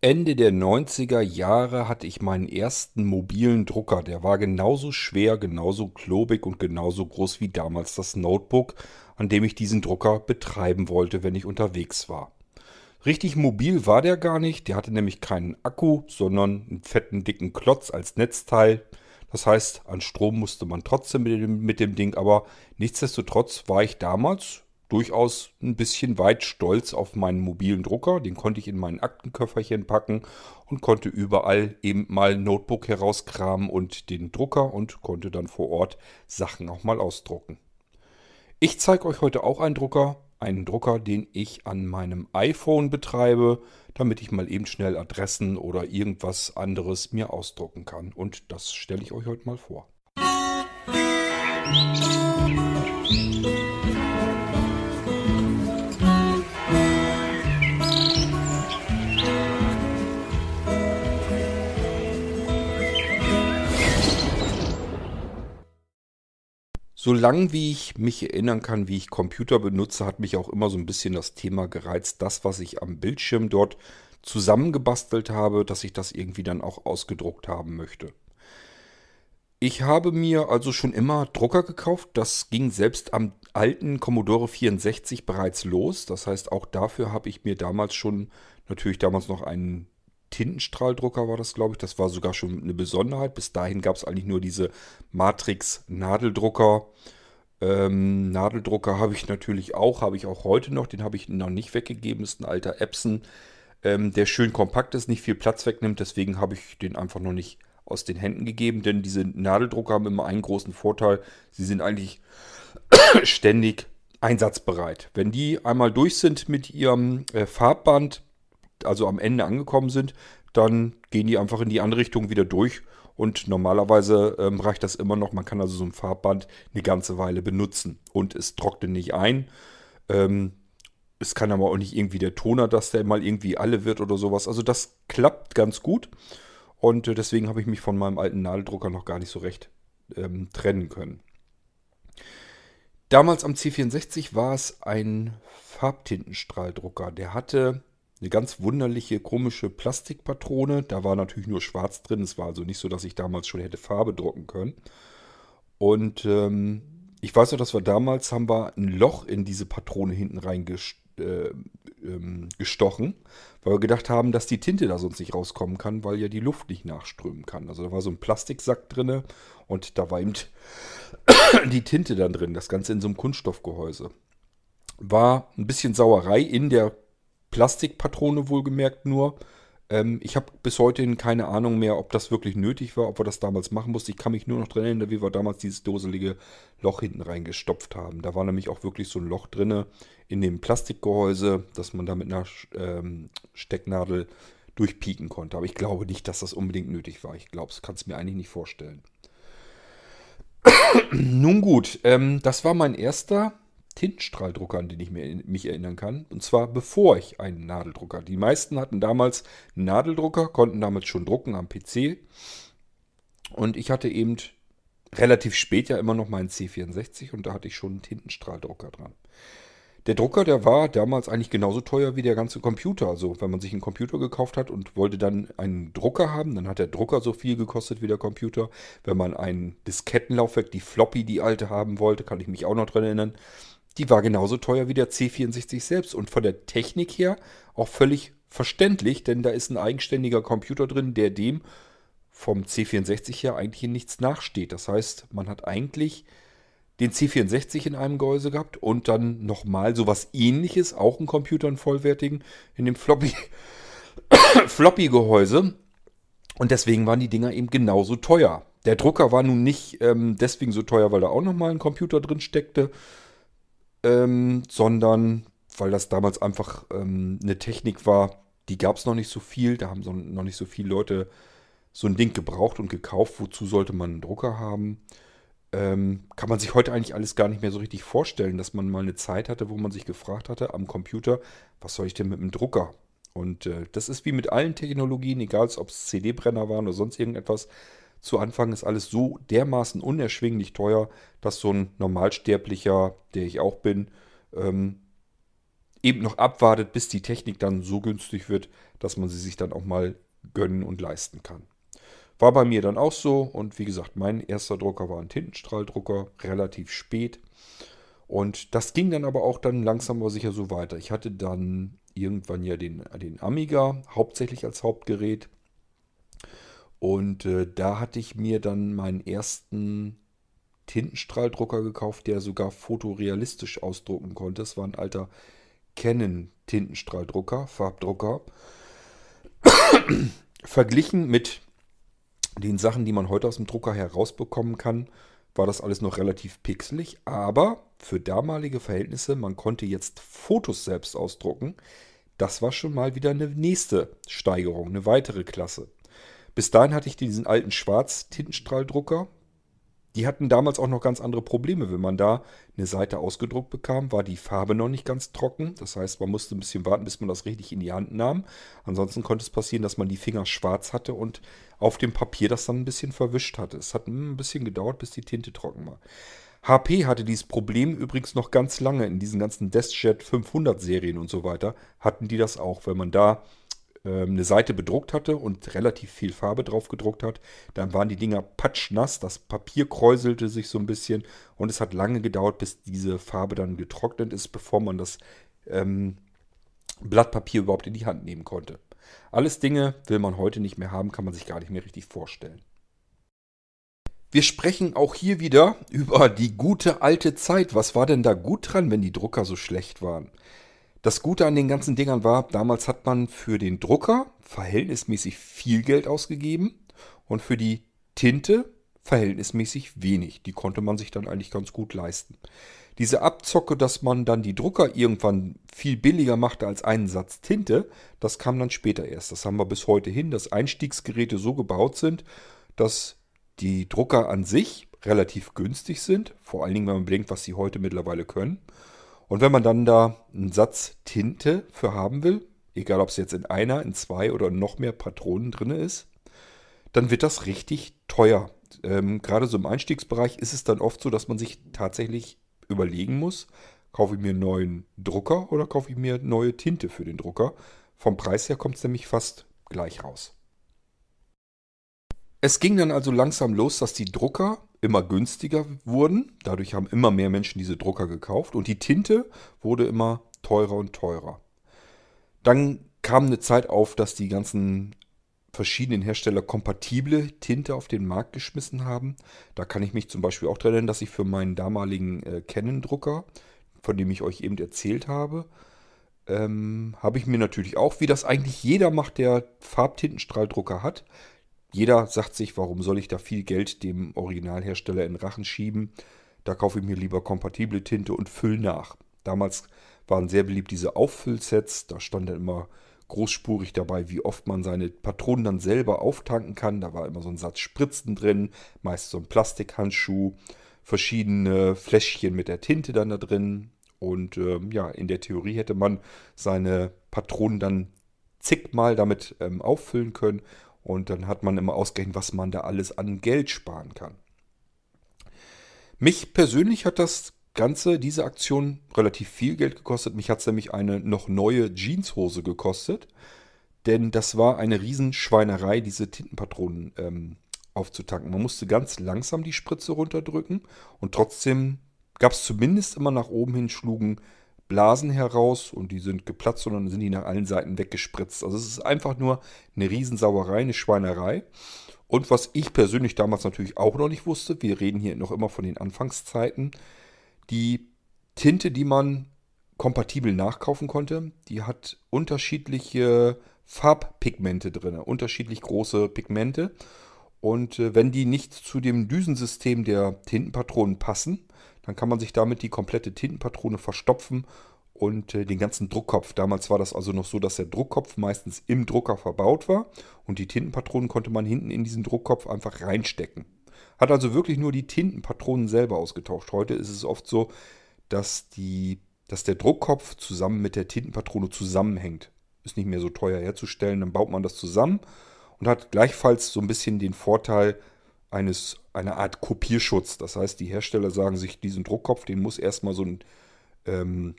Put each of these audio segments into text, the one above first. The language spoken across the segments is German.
Ende der 90er Jahre hatte ich meinen ersten mobilen Drucker. Der war genauso schwer, genauso klobig und genauso groß wie damals das Notebook, an dem ich diesen Drucker betreiben wollte, wenn ich unterwegs war. Richtig mobil war der gar nicht. Der hatte nämlich keinen Akku, sondern einen fetten, dicken Klotz als Netzteil. Das heißt, an Strom musste man trotzdem mit dem, mit dem Ding, aber nichtsdestotrotz war ich damals durchaus ein bisschen weit stolz auf meinen mobilen Drucker. Den konnte ich in mein Aktenköfferchen packen und konnte überall eben mal Notebook herauskramen und den Drucker und konnte dann vor Ort Sachen auch mal ausdrucken. Ich zeige euch heute auch einen Drucker, einen Drucker, den ich an meinem iPhone betreibe, damit ich mal eben schnell Adressen oder irgendwas anderes mir ausdrucken kann. Und das stelle ich euch heute mal vor. Musik Solange wie ich mich erinnern kann, wie ich Computer benutze, hat mich auch immer so ein bisschen das Thema gereizt, das, was ich am Bildschirm dort zusammengebastelt habe, dass ich das irgendwie dann auch ausgedruckt haben möchte. Ich habe mir also schon immer Drucker gekauft. Das ging selbst am alten Commodore 64 bereits los. Das heißt, auch dafür habe ich mir damals schon, natürlich damals noch einen Tintenstrahldrucker war das, glaube ich. Das war sogar schon eine Besonderheit. Bis dahin gab es eigentlich nur diese Matrix-Nadeldrucker. Ähm, Nadeldrucker habe ich natürlich auch, habe ich auch heute noch. Den habe ich noch nicht weggegeben. Ist ein alter Epson, ähm, der schön kompakt ist, nicht viel Platz wegnimmt. Deswegen habe ich den einfach noch nicht aus den Händen gegeben. Denn diese Nadeldrucker haben immer einen großen Vorteil. Sie sind eigentlich ständig einsatzbereit. Wenn die einmal durch sind mit ihrem äh, Farbband, also am Ende angekommen sind, dann gehen die einfach in die andere Richtung wieder durch. Und normalerweise ähm, reicht das immer noch. Man kann also so ein Farbband eine ganze Weile benutzen. Und es trocknet nicht ein. Ähm, es kann aber auch nicht irgendwie der Toner, dass der mal irgendwie alle wird oder sowas. Also das klappt ganz gut. Und äh, deswegen habe ich mich von meinem alten Nadeldrucker noch gar nicht so recht ähm, trennen können. Damals am C64 war es ein Farbtintenstrahldrucker. Der hatte eine ganz wunderliche, komische Plastikpatrone. Da war natürlich nur schwarz drin. Es war also nicht so, dass ich damals schon hätte Farbe drucken können. Und ähm, ich weiß noch, dass wir damals haben wir ein Loch in diese Patrone hinten reingestochen, äh, ähm, weil wir gedacht haben, dass die Tinte da sonst nicht rauskommen kann, weil ja die Luft nicht nachströmen kann. Also da war so ein Plastiksack drin und da war eben die Tinte dann drin, das Ganze in so einem Kunststoffgehäuse. War ein bisschen Sauerei in der Plastikpatrone wohlgemerkt nur. Ähm, ich habe bis heute keine Ahnung mehr, ob das wirklich nötig war, ob wir das damals machen mussten. Ich kann mich nur noch dran erinnern, wie wir damals dieses doselige Loch hinten reingestopft haben. Da war nämlich auch wirklich so ein Loch drinne in dem Plastikgehäuse, dass man da mit einer ähm, Stecknadel durchpieken konnte. Aber ich glaube nicht, dass das unbedingt nötig war. Ich glaube, es kann es mir eigentlich nicht vorstellen. Nun gut, ähm, das war mein erster Tintenstrahldrucker, an den ich mich erinnern kann. Und zwar bevor ich einen Nadeldrucker. Die meisten hatten damals einen Nadeldrucker, konnten damit schon drucken am PC. Und ich hatte eben relativ spät ja immer noch meinen C64 und da hatte ich schon einen Tintenstrahldrucker dran. Der Drucker, der war damals eigentlich genauso teuer wie der ganze Computer. Also wenn man sich einen Computer gekauft hat und wollte dann einen Drucker haben, dann hat der Drucker so viel gekostet wie der Computer. Wenn man ein Diskettenlaufwerk, die Floppy, die alte haben wollte, kann ich mich auch noch dran erinnern, die war genauso teuer wie der C64 selbst und von der Technik her auch völlig verständlich, denn da ist ein eigenständiger Computer drin, der dem vom C64 her eigentlich in nichts nachsteht. Das heißt, man hat eigentlich den C64 in einem Gehäuse gehabt und dann nochmal sowas ähnliches, auch einen Computer, einen vollwertigen, in dem Floppy, Floppy-Gehäuse. Und deswegen waren die Dinger eben genauso teuer. Der Drucker war nun nicht ähm, deswegen so teuer, weil da auch nochmal ein Computer drin steckte, ähm, sondern weil das damals einfach ähm, eine Technik war, die gab es noch nicht so viel. Da haben so, noch nicht so viele Leute so ein Ding gebraucht und gekauft. Wozu sollte man einen Drucker haben? Ähm, kann man sich heute eigentlich alles gar nicht mehr so richtig vorstellen, dass man mal eine Zeit hatte, wo man sich gefragt hatte am Computer, was soll ich denn mit einem Drucker? Und äh, das ist wie mit allen Technologien, egal ob es CD-Brenner waren oder sonst irgendetwas. Zu Anfang ist alles so dermaßen unerschwinglich teuer, dass so ein Normalsterblicher, der ich auch bin, ähm, eben noch abwartet, bis die Technik dann so günstig wird, dass man sie sich dann auch mal gönnen und leisten kann. War bei mir dann auch so und wie gesagt, mein erster Drucker war ein Tintenstrahldrucker, relativ spät. Und das ging dann aber auch dann langsam aber sicher so weiter. Ich hatte dann irgendwann ja den, den Amiga hauptsächlich als Hauptgerät. Und äh, da hatte ich mir dann meinen ersten Tintenstrahldrucker gekauft, der sogar fotorealistisch ausdrucken konnte. Das war ein alter Canon Tintenstrahldrucker, Farbdrucker. Verglichen mit den Sachen, die man heute aus dem Drucker herausbekommen kann, war das alles noch relativ pixelig. Aber für damalige Verhältnisse, man konnte jetzt Fotos selbst ausdrucken. Das war schon mal wieder eine nächste Steigerung, eine weitere Klasse. Bis dahin hatte ich diesen alten Schwarz-Tintenstrahldrucker. Die hatten damals auch noch ganz andere Probleme. Wenn man da eine Seite ausgedruckt bekam, war die Farbe noch nicht ganz trocken. Das heißt, man musste ein bisschen warten, bis man das richtig in die Hand nahm. Ansonsten konnte es passieren, dass man die Finger schwarz hatte und auf dem Papier das dann ein bisschen verwischt hatte. Es hat ein bisschen gedauert, bis die Tinte trocken war. HP hatte dieses Problem übrigens noch ganz lange in diesen ganzen DeskJet 500 Serien und so weiter. Hatten die das auch, wenn man da eine Seite bedruckt hatte und relativ viel Farbe drauf gedruckt hat, dann waren die Dinger patschnass, das Papier kräuselte sich so ein bisschen und es hat lange gedauert, bis diese Farbe dann getrocknet ist, bevor man das ähm, Blatt Papier überhaupt in die Hand nehmen konnte. Alles Dinge will man heute nicht mehr haben, kann man sich gar nicht mehr richtig vorstellen. Wir sprechen auch hier wieder über die gute alte Zeit. Was war denn da gut dran, wenn die Drucker so schlecht waren? Das Gute an den ganzen Dingern war, damals hat man für den Drucker verhältnismäßig viel Geld ausgegeben und für die Tinte verhältnismäßig wenig. Die konnte man sich dann eigentlich ganz gut leisten. Diese Abzocke, dass man dann die Drucker irgendwann viel billiger machte als einen Satz Tinte, das kam dann später erst. Das haben wir bis heute hin, dass Einstiegsgeräte so gebaut sind, dass die Drucker an sich relativ günstig sind. Vor allen Dingen, wenn man bedenkt, was sie heute mittlerweile können. Und wenn man dann da einen Satz Tinte für haben will, egal ob es jetzt in einer, in zwei oder noch mehr Patronen drin ist, dann wird das richtig teuer. Ähm, gerade so im Einstiegsbereich ist es dann oft so, dass man sich tatsächlich überlegen muss, kaufe ich mir einen neuen Drucker oder kaufe ich mir neue Tinte für den Drucker. Vom Preis her kommt es nämlich fast gleich raus. Es ging dann also langsam los, dass die Drucker immer günstiger wurden. Dadurch haben immer mehr Menschen diese Drucker gekauft und die Tinte wurde immer teurer und teurer. Dann kam eine Zeit auf, dass die ganzen verschiedenen Hersteller kompatible Tinte auf den Markt geschmissen haben. Da kann ich mich zum Beispiel auch erinnern, dass ich für meinen damaligen äh, Canon-Drucker, von dem ich euch eben erzählt habe, ähm, habe ich mir natürlich auch, wie das eigentlich jeder macht, der Farbtintenstrahldrucker hat, jeder sagt sich, warum soll ich da viel Geld dem Originalhersteller in Rachen schieben? Da kaufe ich mir lieber kompatible Tinte und fülle nach. Damals waren sehr beliebt diese Auffüllsets. Da stand dann immer großspurig dabei, wie oft man seine Patronen dann selber auftanken kann. Da war immer so ein Satz Spritzen drin, meist so ein Plastikhandschuh, verschiedene Fläschchen mit der Tinte dann da drin. Und äh, ja, in der Theorie hätte man seine Patronen dann zigmal damit ähm, auffüllen können und dann hat man immer ausgerechnet, was man da alles an Geld sparen kann. Mich persönlich hat das Ganze, diese Aktion, relativ viel Geld gekostet. Mich hat es nämlich eine noch neue Jeanshose gekostet. Denn das war eine Riesenschweinerei, diese Tintenpatronen ähm, aufzutanken. Man musste ganz langsam die Spritze runterdrücken und trotzdem gab es zumindest immer nach oben hin schlugen Blasen heraus und die sind geplatzt und dann sind die nach allen Seiten weggespritzt. Also es ist einfach nur eine Riesensauerei, eine Schweinerei. Und was ich persönlich damals natürlich auch noch nicht wusste, wir reden hier noch immer von den Anfangszeiten, die Tinte, die man kompatibel nachkaufen konnte, die hat unterschiedliche Farbpigmente drin, unterschiedlich große Pigmente. Und äh, wenn die nicht zu dem Düsensystem der Tintenpatronen passen, dann kann man sich damit die komplette Tintenpatrone verstopfen und äh, den ganzen Druckkopf. Damals war das also noch so, dass der Druckkopf meistens im Drucker verbaut war und die Tintenpatronen konnte man hinten in diesen Druckkopf einfach reinstecken. Hat also wirklich nur die Tintenpatronen selber ausgetauscht. Heute ist es oft so, dass, die, dass der Druckkopf zusammen mit der Tintenpatrone zusammenhängt. Ist nicht mehr so teuer herzustellen, dann baut man das zusammen und hat gleichfalls so ein bisschen den Vorteil, eines, einer Art Kopierschutz. Das heißt, die Hersteller sagen sich, diesen Druckkopf, den muss erstmal so ein ähm,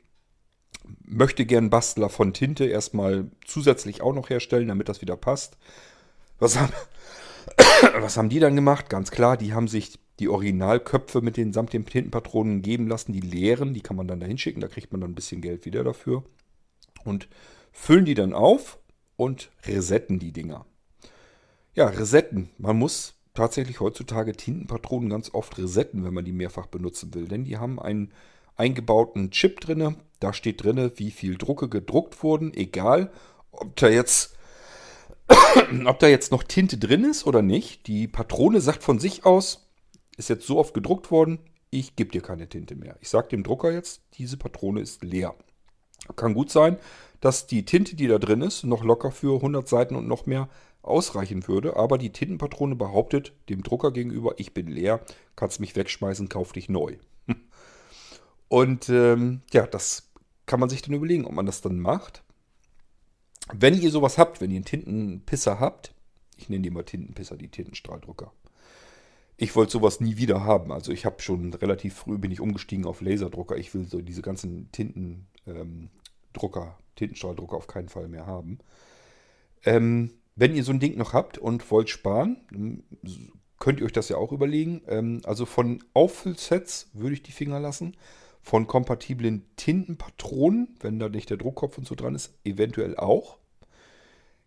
möchte gern Bastler von Tinte erstmal zusätzlich auch noch herstellen, damit das wieder passt. Was haben, was haben die dann gemacht? Ganz klar, die haben sich die Originalköpfe mit den samt den Tintenpatronen geben lassen, die leeren, die kann man dann dahin schicken, da kriegt man dann ein bisschen Geld wieder dafür. Und füllen die dann auf und resetten die Dinger. Ja, resetten. Man muss tatsächlich heutzutage Tintenpatronen ganz oft resetten, wenn man die mehrfach benutzen will. Denn die haben einen eingebauten Chip drin. Da steht drin, wie viel Drucke gedruckt wurden. Egal, ob da jetzt ob da jetzt noch Tinte drin ist oder nicht. Die Patrone sagt von sich aus, ist jetzt so oft gedruckt worden, ich gebe dir keine Tinte mehr. Ich sage dem Drucker jetzt, diese Patrone ist leer. Kann gut sein, dass die Tinte, die da drin ist, noch locker für 100 Seiten und noch mehr ausreichen würde, aber die Tintenpatrone behauptet dem Drucker gegenüber, ich bin leer, kannst mich wegschmeißen, kauf dich neu. Und ähm, ja, das kann man sich dann überlegen, ob man das dann macht. Wenn ihr sowas habt, wenn ihr einen Tintenpisser habt, ich nenne die mal Tintenpisser, die Tintenstrahldrucker. Ich wollte sowas nie wieder haben. Also ich habe schon relativ früh bin ich umgestiegen auf Laserdrucker. Ich will so diese ganzen Tintendrucker, ähm, Tintenstrahldrucker auf keinen Fall mehr haben. Ähm, wenn ihr so ein Ding noch habt und wollt sparen, könnt ihr euch das ja auch überlegen. Ähm, also von Auffüllsets würde ich die Finger lassen. Von kompatiblen Tintenpatronen, wenn da nicht der Druckkopf und so dran ist, eventuell auch.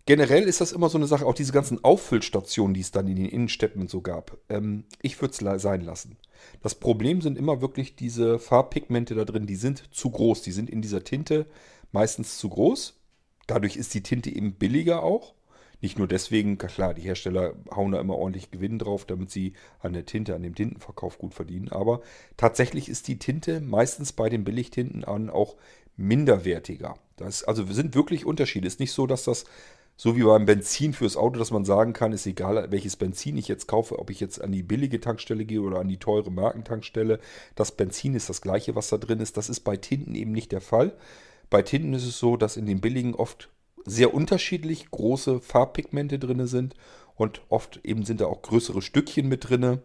Generell ist das immer so eine Sache, auch diese ganzen Auffüllstationen, die es dann in den Innenstädten und so gab. Ähm, ich würde es sein lassen. Das Problem sind immer wirklich diese Farbpigmente da drin, die sind zu groß. Die sind in dieser Tinte meistens zu groß. Dadurch ist die Tinte eben billiger auch. Nicht nur deswegen, klar, die Hersteller hauen da immer ordentlich Gewinn drauf, damit sie an der Tinte, an dem Tintenverkauf gut verdienen. Aber tatsächlich ist die Tinte meistens bei den Billigtinten an auch minderwertiger. Das also sind wirklich Unterschiede. Ist nicht so, dass das so wie beim Benzin fürs Auto, dass man sagen kann, ist egal, welches Benzin ich jetzt kaufe, ob ich jetzt an die billige Tankstelle gehe oder an die teure Markentankstelle. Das Benzin ist das gleiche, was da drin ist. Das ist bei Tinten eben nicht der Fall. Bei Tinten ist es so, dass in den billigen oft sehr unterschiedlich große Farbpigmente drin sind und oft eben sind da auch größere Stückchen mit drin.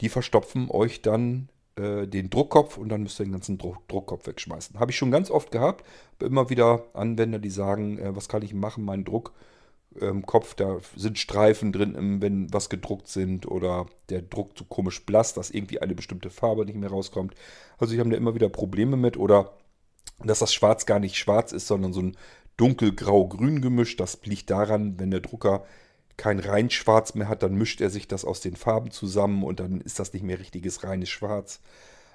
Die verstopfen euch dann äh, den Druckkopf und dann müsst ihr den ganzen Druck, Druckkopf wegschmeißen. Habe ich schon ganz oft gehabt. Immer wieder Anwender, die sagen, äh, was kann ich machen, mein Druckkopf, ähm, da sind Streifen drin, wenn was gedruckt sind oder der Druck so komisch blass, dass irgendwie eine bestimmte Farbe nicht mehr rauskommt. Also ich habe da immer wieder Probleme mit oder dass das Schwarz gar nicht schwarz ist, sondern so ein dunkelgrau-grün gemischt. Das liegt daran, wenn der Drucker kein rein Schwarz mehr hat, dann mischt er sich das aus den Farben zusammen und dann ist das nicht mehr richtiges reines Schwarz.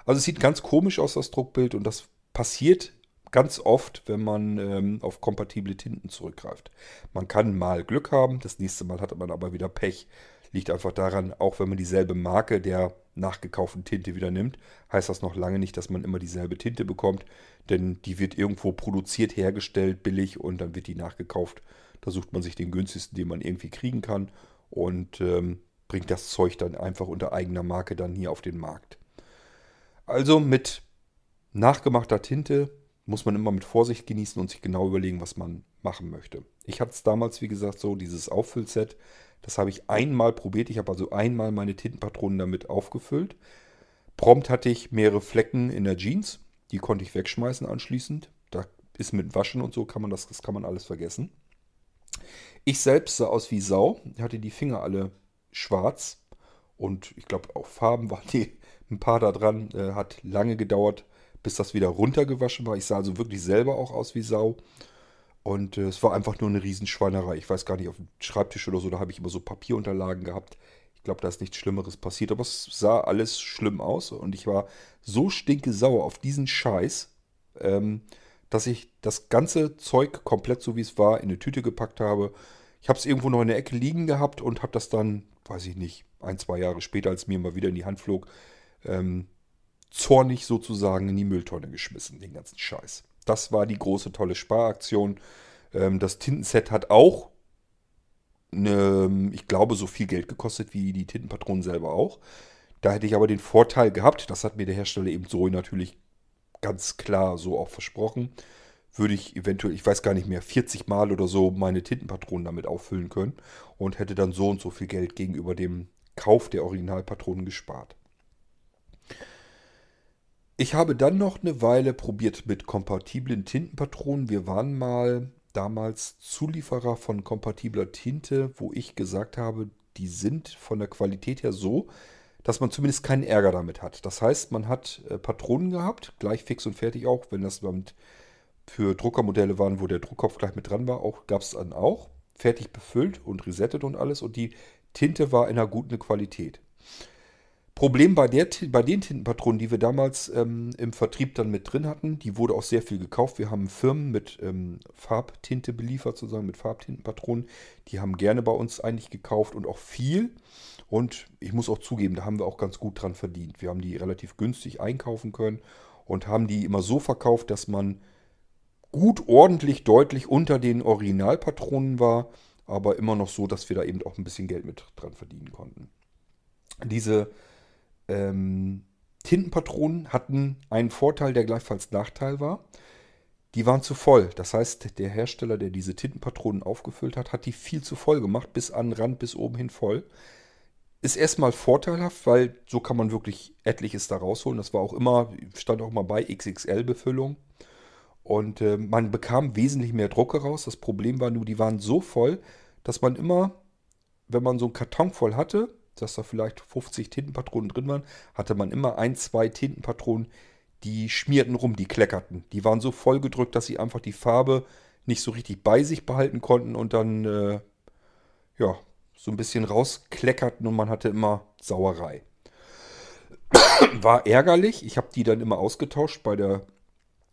Also es sieht ganz komisch aus, das Druckbild, und das passiert ganz oft, wenn man ähm, auf kompatible Tinten zurückgreift. Man kann mal Glück haben, das nächste Mal hat man aber wieder Pech. Liegt einfach daran, auch wenn man dieselbe Marke der nachgekauften Tinte wieder nimmt, heißt das noch lange nicht, dass man immer dieselbe Tinte bekommt, denn die wird irgendwo produziert, hergestellt, billig und dann wird die nachgekauft. Da sucht man sich den günstigsten, den man irgendwie kriegen kann und ähm, bringt das Zeug dann einfach unter eigener Marke dann hier auf den Markt. Also mit nachgemachter Tinte muss man immer mit Vorsicht genießen und sich genau überlegen, was man machen möchte. Ich hatte es damals, wie gesagt, so, dieses Auffüllset. Das habe ich einmal probiert. Ich habe also einmal meine Tintenpatronen damit aufgefüllt. Prompt hatte ich mehrere Flecken in der Jeans. Die konnte ich wegschmeißen anschließend. Da ist mit Waschen und so kann man das, das kann man alles vergessen. Ich selbst sah aus wie Sau. Ich hatte die Finger alle schwarz. Und ich glaube, auch Farben waren die ein paar da dran. Äh, hat lange gedauert, bis das wieder runtergewaschen war. Ich sah also wirklich selber auch aus wie Sau. Und äh, es war einfach nur eine Riesenschweinerei. Ich weiß gar nicht, auf dem Schreibtisch oder so, da habe ich immer so Papierunterlagen gehabt. Ich glaube, da ist nichts Schlimmeres passiert. Aber es sah alles schlimm aus. Und ich war so stinke sauer auf diesen Scheiß, ähm, dass ich das ganze Zeug komplett so wie es war in eine Tüte gepackt habe. Ich habe es irgendwo noch in der Ecke liegen gehabt und habe das dann, weiß ich nicht, ein, zwei Jahre später, als mir mal wieder in die Hand flog, ähm, zornig sozusagen in die Mülltonne geschmissen, den ganzen Scheiß. Das war die große, tolle Sparaktion. Ähm, das Tintenset hat auch, eine, ich glaube, so viel Geld gekostet wie die Tintenpatronen selber auch. Da hätte ich aber den Vorteil gehabt, das hat mir der Hersteller eben so natürlich ganz klar so auch versprochen, würde ich eventuell, ich weiß gar nicht mehr, 40 Mal oder so meine Tintenpatronen damit auffüllen können und hätte dann so und so viel Geld gegenüber dem Kauf der Originalpatronen gespart. Ich habe dann noch eine Weile probiert mit kompatiblen Tintenpatronen. Wir waren mal damals Zulieferer von kompatibler Tinte, wo ich gesagt habe, die sind von der Qualität her so, dass man zumindest keinen Ärger damit hat. Das heißt, man hat äh, Patronen gehabt, gleich fix und fertig auch, wenn das für Druckermodelle waren, wo der Druckkopf gleich mit dran war, auch gab es dann auch, fertig befüllt und resettet und alles und die Tinte war in einer guten Qualität. Problem bei, der, bei den Tintenpatronen, die wir damals ähm, im Vertrieb dann mit drin hatten, die wurde auch sehr viel gekauft. Wir haben Firmen mit ähm, Farbtinte beliefert, sozusagen mit Farbtintenpatronen. Die haben gerne bei uns eigentlich gekauft und auch viel. Und ich muss auch zugeben, da haben wir auch ganz gut dran verdient. Wir haben die relativ günstig einkaufen können und haben die immer so verkauft, dass man gut, ordentlich, deutlich unter den Originalpatronen war, aber immer noch so, dass wir da eben auch ein bisschen Geld mit dran verdienen konnten. Diese ähm, Tintenpatronen hatten einen Vorteil, der gleichfalls Nachteil war. Die waren zu voll. Das heißt, der Hersteller, der diese Tintenpatronen aufgefüllt hat, hat die viel zu voll gemacht, bis an den Rand, bis oben hin voll. Ist erstmal vorteilhaft, weil so kann man wirklich etliches da rausholen. Das war auch immer, stand auch mal bei XXL-Befüllung. Und äh, man bekam wesentlich mehr Drucke raus. Das Problem war nur, die waren so voll, dass man immer, wenn man so einen Karton voll hatte, dass da vielleicht 50 Tintenpatronen drin waren, hatte man immer ein, zwei Tintenpatronen, die schmierten rum, die kleckerten. Die waren so voll gedrückt, dass sie einfach die Farbe nicht so richtig bei sich behalten konnten und dann äh, ja, so ein bisschen rauskleckerten und man hatte immer Sauerei. War ärgerlich. Ich habe die dann immer ausgetauscht bei der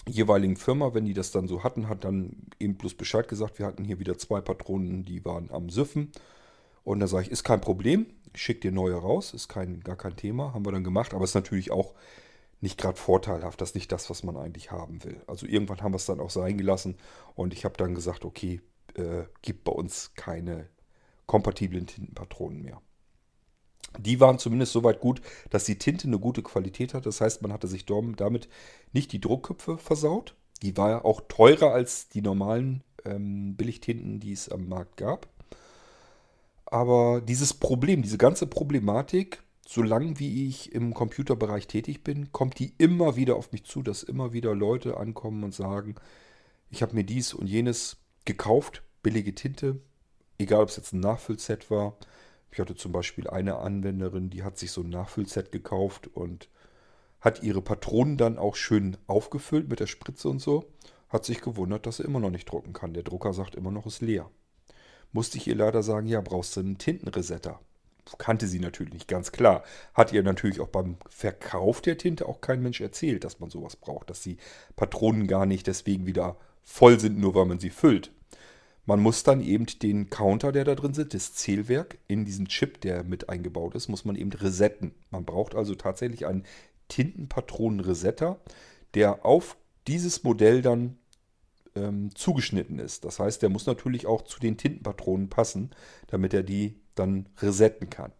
jeweiligen Firma. Wenn die das dann so hatten, hat dann eben bloß Bescheid gesagt, wir hatten hier wieder zwei Patronen, die waren am Süffen. Und da sage ich, ist kein Problem, ich schicke dir neue raus, ist kein, gar kein Thema, haben wir dann gemacht, aber ist natürlich auch nicht gerade vorteilhaft, das ist nicht das, was man eigentlich haben will. Also irgendwann haben wir es dann auch sein gelassen und ich habe dann gesagt, okay, äh, gibt bei uns keine kompatiblen Tintenpatronen mehr. Die waren zumindest soweit gut, dass die Tinte eine gute Qualität hat. Das heißt, man hatte sich damit nicht die Druckköpfe versaut. Die war ja auch teurer als die normalen ähm, Billigtinten, die es am Markt gab. Aber dieses Problem, diese ganze Problematik, solange wie ich im Computerbereich tätig bin, kommt die immer wieder auf mich zu, dass immer wieder Leute ankommen und sagen, ich habe mir dies und jenes gekauft, billige Tinte, egal ob es jetzt ein Nachfüllset war. Ich hatte zum Beispiel eine Anwenderin, die hat sich so ein Nachfüllset gekauft und hat ihre Patronen dann auch schön aufgefüllt mit der Spritze und so. Hat sich gewundert, dass er immer noch nicht drucken kann. Der Drucker sagt immer noch, ist leer musste ich ihr leider sagen, ja, brauchst du einen Tintenresetter. Kannte sie natürlich nicht, ganz klar. Hat ihr natürlich auch beim Verkauf der Tinte auch kein Mensch erzählt, dass man sowas braucht, dass die Patronen gar nicht deswegen wieder voll sind, nur weil man sie füllt. Man muss dann eben den Counter, der da drin sitzt, das Zählwerk in diesen Chip, der mit eingebaut ist, muss man eben resetten. Man braucht also tatsächlich einen Tintenpatronen-Resetter, der auf dieses Modell dann ähm, zugeschnitten ist. Das heißt, der muss natürlich auch zu den Tintenpatronen passen, damit er die dann resetten kann.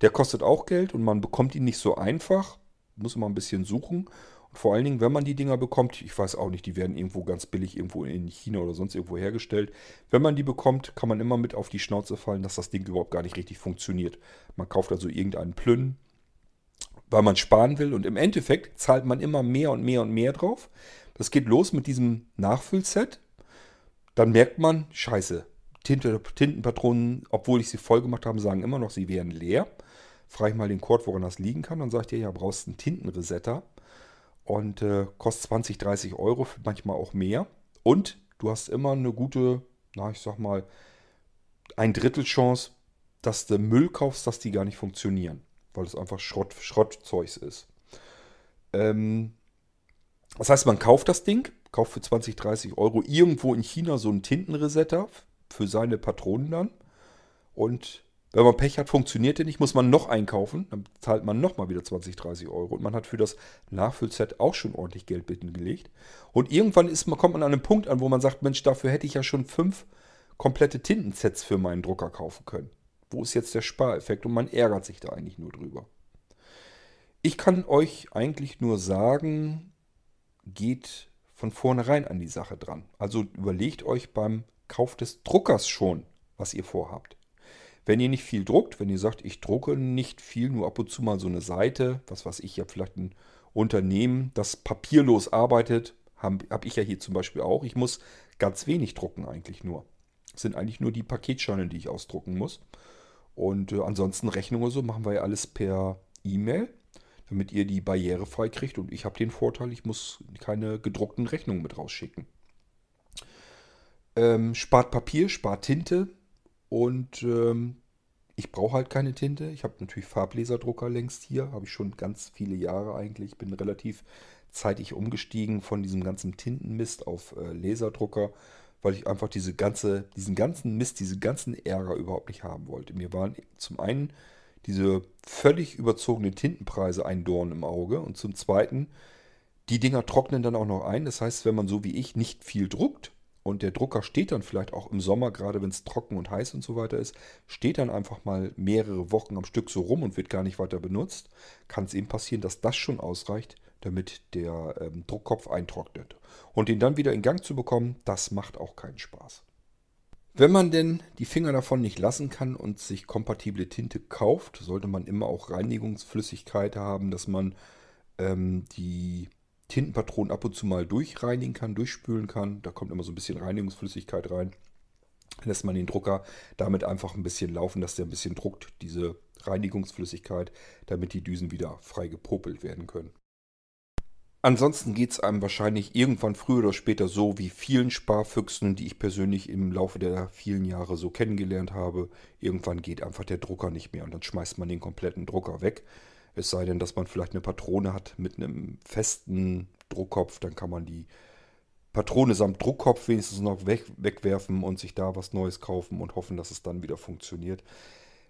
Der kostet auch Geld und man bekommt ihn nicht so einfach, muss man ein bisschen suchen. Und vor allen Dingen, wenn man die Dinger bekommt, ich weiß auch nicht, die werden irgendwo ganz billig irgendwo in China oder sonst irgendwo hergestellt. Wenn man die bekommt, kann man immer mit auf die Schnauze fallen, dass das Ding überhaupt gar nicht richtig funktioniert. Man kauft also irgendeinen Plünn, weil man sparen will und im Endeffekt zahlt man immer mehr und mehr und mehr drauf, das geht los mit diesem Nachfüllset. Dann merkt man, scheiße, Tinte, Tintenpatronen, obwohl ich sie voll gemacht habe, sagen immer noch, sie wären leer. Frage ich mal den Code, woran das liegen kann. Dann sagt ihr, ja, brauchst einen Tintenresetter. Und äh, kostet 20, 30 Euro, manchmal auch mehr. Und du hast immer eine gute, na, ich sag mal, ein Drittel Chance, dass du Müll kaufst, dass die gar nicht funktionieren. Weil es einfach Schrott, Schrottzeugs ist. Ähm, das heißt, man kauft das Ding, kauft für 20, 30 Euro irgendwo in China so einen Tintenresetter für seine Patronen dann. Und wenn man Pech hat, funktioniert der nicht, muss man noch einkaufen. Dann zahlt man nochmal wieder 20, 30 Euro. Und man hat für das Nachfüllset auch schon ordentlich Geld bitten gelegt. Und irgendwann ist kommt man an einen Punkt an, wo man sagt, Mensch, dafür hätte ich ja schon fünf komplette Tintensets für meinen Drucker kaufen können. Wo ist jetzt der Spareffekt? Und man ärgert sich da eigentlich nur drüber. Ich kann euch eigentlich nur sagen, geht von vornherein an die Sache dran. Also überlegt euch beim Kauf des Druckers schon, was ihr vorhabt. Wenn ihr nicht viel druckt, wenn ihr sagt, ich drucke nicht viel, nur ab und zu mal so eine Seite, was weiß ich, habt vielleicht einen Unternehmen, das papierlos arbeitet, habe hab ich ja hier zum Beispiel auch. Ich muss ganz wenig drucken eigentlich nur. Das sind eigentlich nur die Paketscheine, die ich ausdrucken muss. Und äh, ansonsten Rechnungen so machen wir ja alles per E-Mail, damit ihr die barrierefrei kriegt. Und ich habe den Vorteil, ich muss keine gedruckten Rechnungen mit rausschicken. Ähm, spart Papier, spart Tinte und ähm, ich brauche halt keine Tinte. Ich habe natürlich Farblaserdrucker längst hier, habe ich schon ganz viele Jahre eigentlich. Bin relativ zeitig umgestiegen von diesem ganzen Tintenmist auf äh, Laserdrucker, weil ich einfach diese ganze, diesen ganzen Mist, diesen ganzen Ärger überhaupt nicht haben wollte. Mir waren zum einen diese völlig überzogenen Tintenpreise ein Dorn im Auge und zum zweiten, die Dinger trocknen dann auch noch ein. Das heißt, wenn man so wie ich nicht viel druckt, und der Drucker steht dann vielleicht auch im Sommer, gerade wenn es trocken und heiß und so weiter ist, steht dann einfach mal mehrere Wochen am Stück so rum und wird gar nicht weiter benutzt, kann es eben passieren, dass das schon ausreicht, damit der ähm, Druckkopf eintrocknet. Und den dann wieder in Gang zu bekommen, das macht auch keinen Spaß. Wenn man denn die Finger davon nicht lassen kann und sich kompatible Tinte kauft, sollte man immer auch Reinigungsflüssigkeit haben, dass man ähm, die Tintenpatronen ab und zu mal durchreinigen kann, durchspülen kann. Da kommt immer so ein bisschen Reinigungsflüssigkeit rein. Lässt man den Drucker damit einfach ein bisschen laufen, dass der ein bisschen druckt, diese Reinigungsflüssigkeit, damit die Düsen wieder frei gepopelt werden können. Ansonsten geht es einem wahrscheinlich irgendwann früher oder später so wie vielen Sparfüchsen, die ich persönlich im Laufe der vielen Jahre so kennengelernt habe. Irgendwann geht einfach der Drucker nicht mehr und dann schmeißt man den kompletten Drucker weg. Es sei denn, dass man vielleicht eine Patrone hat mit einem festen Druckkopf, dann kann man die Patrone samt Druckkopf wenigstens noch weg, wegwerfen und sich da was Neues kaufen und hoffen, dass es dann wieder funktioniert.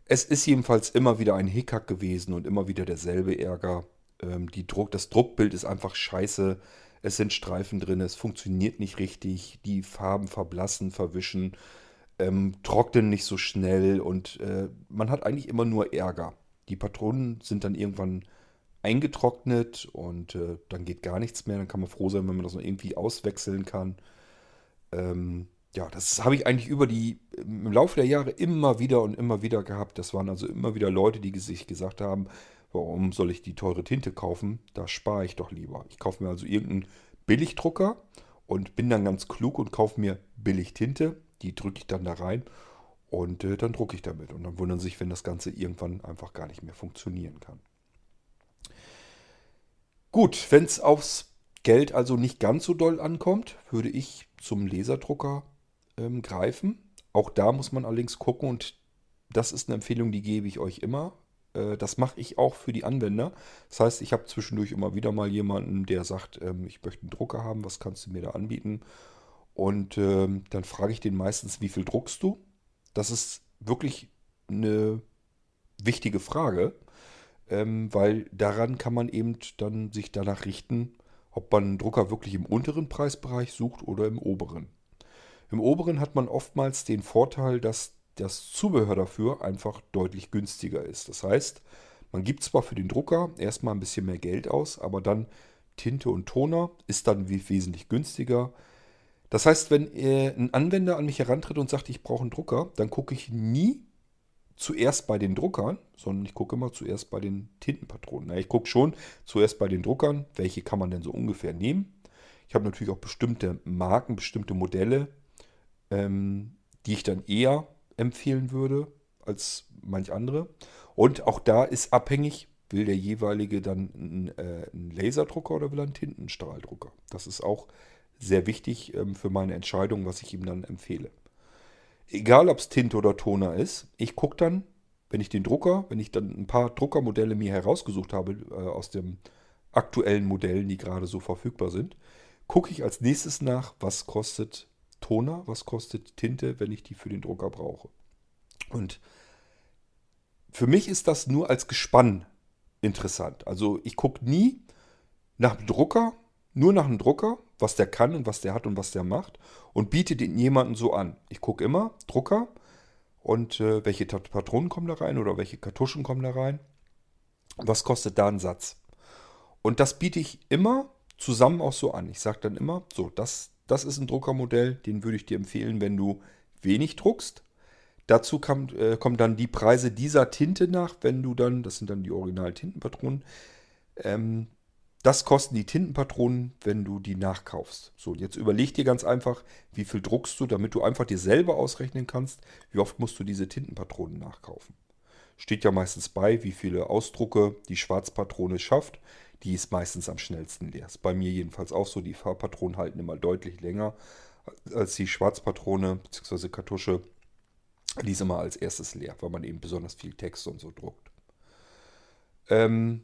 Es ist jedenfalls immer wieder ein Hickhack gewesen und immer wieder derselbe Ärger. Ähm, die Druck, das Druckbild ist einfach scheiße. Es sind Streifen drin, es funktioniert nicht richtig. Die Farben verblassen, verwischen, ähm, trocknen nicht so schnell und äh, man hat eigentlich immer nur Ärger. Die Patronen sind dann irgendwann eingetrocknet und äh, dann geht gar nichts mehr. Dann kann man froh sein, wenn man das noch irgendwie auswechseln kann. Ähm, ja, das habe ich eigentlich über die, im Laufe der Jahre immer wieder und immer wieder gehabt. Das waren also immer wieder Leute, die sich gesagt haben, warum soll ich die teure Tinte kaufen? Da spare ich doch lieber. Ich kaufe mir also irgendeinen Billigdrucker und bin dann ganz klug und kaufe mir billig Tinte. Die drücke ich dann da rein und äh, dann drucke ich damit. Und dann wundern sich, wenn das Ganze irgendwann einfach gar nicht mehr funktionieren kann. Gut, wenn es aufs Geld also nicht ganz so doll ankommt, würde ich zum Laserdrucker ähm, greifen. Auch da muss man allerdings gucken und das ist eine Empfehlung, die gebe ich euch immer. Äh, das mache ich auch für die Anwender. Das heißt, ich habe zwischendurch immer wieder mal jemanden, der sagt, ähm, ich möchte einen Drucker haben, was kannst du mir da anbieten? Und ähm, dann frage ich den meistens, wie viel druckst du? Das ist wirklich eine wichtige Frage, ähm, weil daran kann man eben dann sich danach richten, ob man einen Drucker wirklich im unteren Preisbereich sucht oder im oberen. Im oberen hat man oftmals den Vorteil, dass das Zubehör dafür einfach deutlich günstiger ist. Das heißt, man gibt zwar für den Drucker erstmal ein bisschen mehr Geld aus, aber dann Tinte und Toner ist dann wesentlich günstiger. Das heißt, wenn ein Anwender an mich herantritt und sagt, ich brauche einen Drucker, dann gucke ich nie zuerst bei den Druckern, sondern ich gucke immer zuerst bei den Tintenpatronen. ich gucke schon zuerst bei den Druckern, welche kann man denn so ungefähr nehmen. Ich habe natürlich auch bestimmte Marken, bestimmte Modelle, ähm, die ich dann eher empfehlen würde als manch andere. Und auch da ist abhängig, will der jeweilige dann einen, äh, einen Laserdrucker oder will er einen Tintenstrahldrucker. Das ist auch sehr wichtig ähm, für meine Entscheidung, was ich ihm dann empfehle. Egal, ob es Tinte oder Toner ist, ich gucke dann, wenn ich den Drucker, wenn ich dann ein paar Druckermodelle mir herausgesucht habe äh, aus den aktuellen Modellen, die gerade so verfügbar sind, gucke ich als nächstes nach, was kostet Toner, was kostet Tinte, wenn ich die für den Drucker brauche. Und für mich ist das nur als Gespann interessant. Also ich gucke nie nach dem Drucker, nur nach dem Drucker, was der kann und was der hat und was der macht und biete den jemanden so an. Ich gucke immer, Drucker und äh, welche Patronen kommen da rein oder welche Kartuschen kommen da rein. Was kostet da ein Satz? Und das biete ich immer zusammen auch so an. Ich sage dann immer, so, das, das ist ein Druckermodell, den würde ich dir empfehlen, wenn du wenig druckst. Dazu kam, äh, kommen dann die Preise dieser Tinte nach, wenn du dann, das sind dann die Original-Tintenpatronen, ähm, Das kosten die Tintenpatronen, wenn du die nachkaufst. So, jetzt überleg dir ganz einfach, wie viel druckst du, damit du einfach dir selber ausrechnen kannst, wie oft musst du diese Tintenpatronen nachkaufen. Steht ja meistens bei, wie viele Ausdrucke die Schwarzpatrone schafft. Die ist meistens am schnellsten leer. Ist bei mir jedenfalls auch so. Die Farbpatronen halten immer deutlich länger als die Schwarzpatrone bzw. Kartusche. Die ist immer als erstes leer, weil man eben besonders viel Text und so druckt. Ähm,